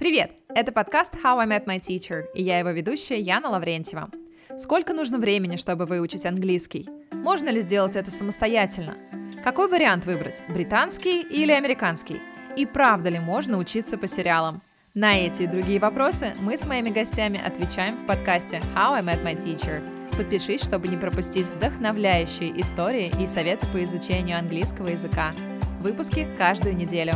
Привет! Это подкаст How I Met My Teacher, и я его ведущая Яна Лаврентьева. Сколько нужно времени, чтобы выучить английский? Можно ли сделать это самостоятельно? Какой вариант выбрать, британский или американский? И правда ли можно учиться по сериалам? На эти и другие вопросы мы с моими гостями отвечаем в подкасте How I Met My Teacher. Подпишись, чтобы не пропустить вдохновляющие истории и советы по изучению английского языка. Выпуски каждую неделю.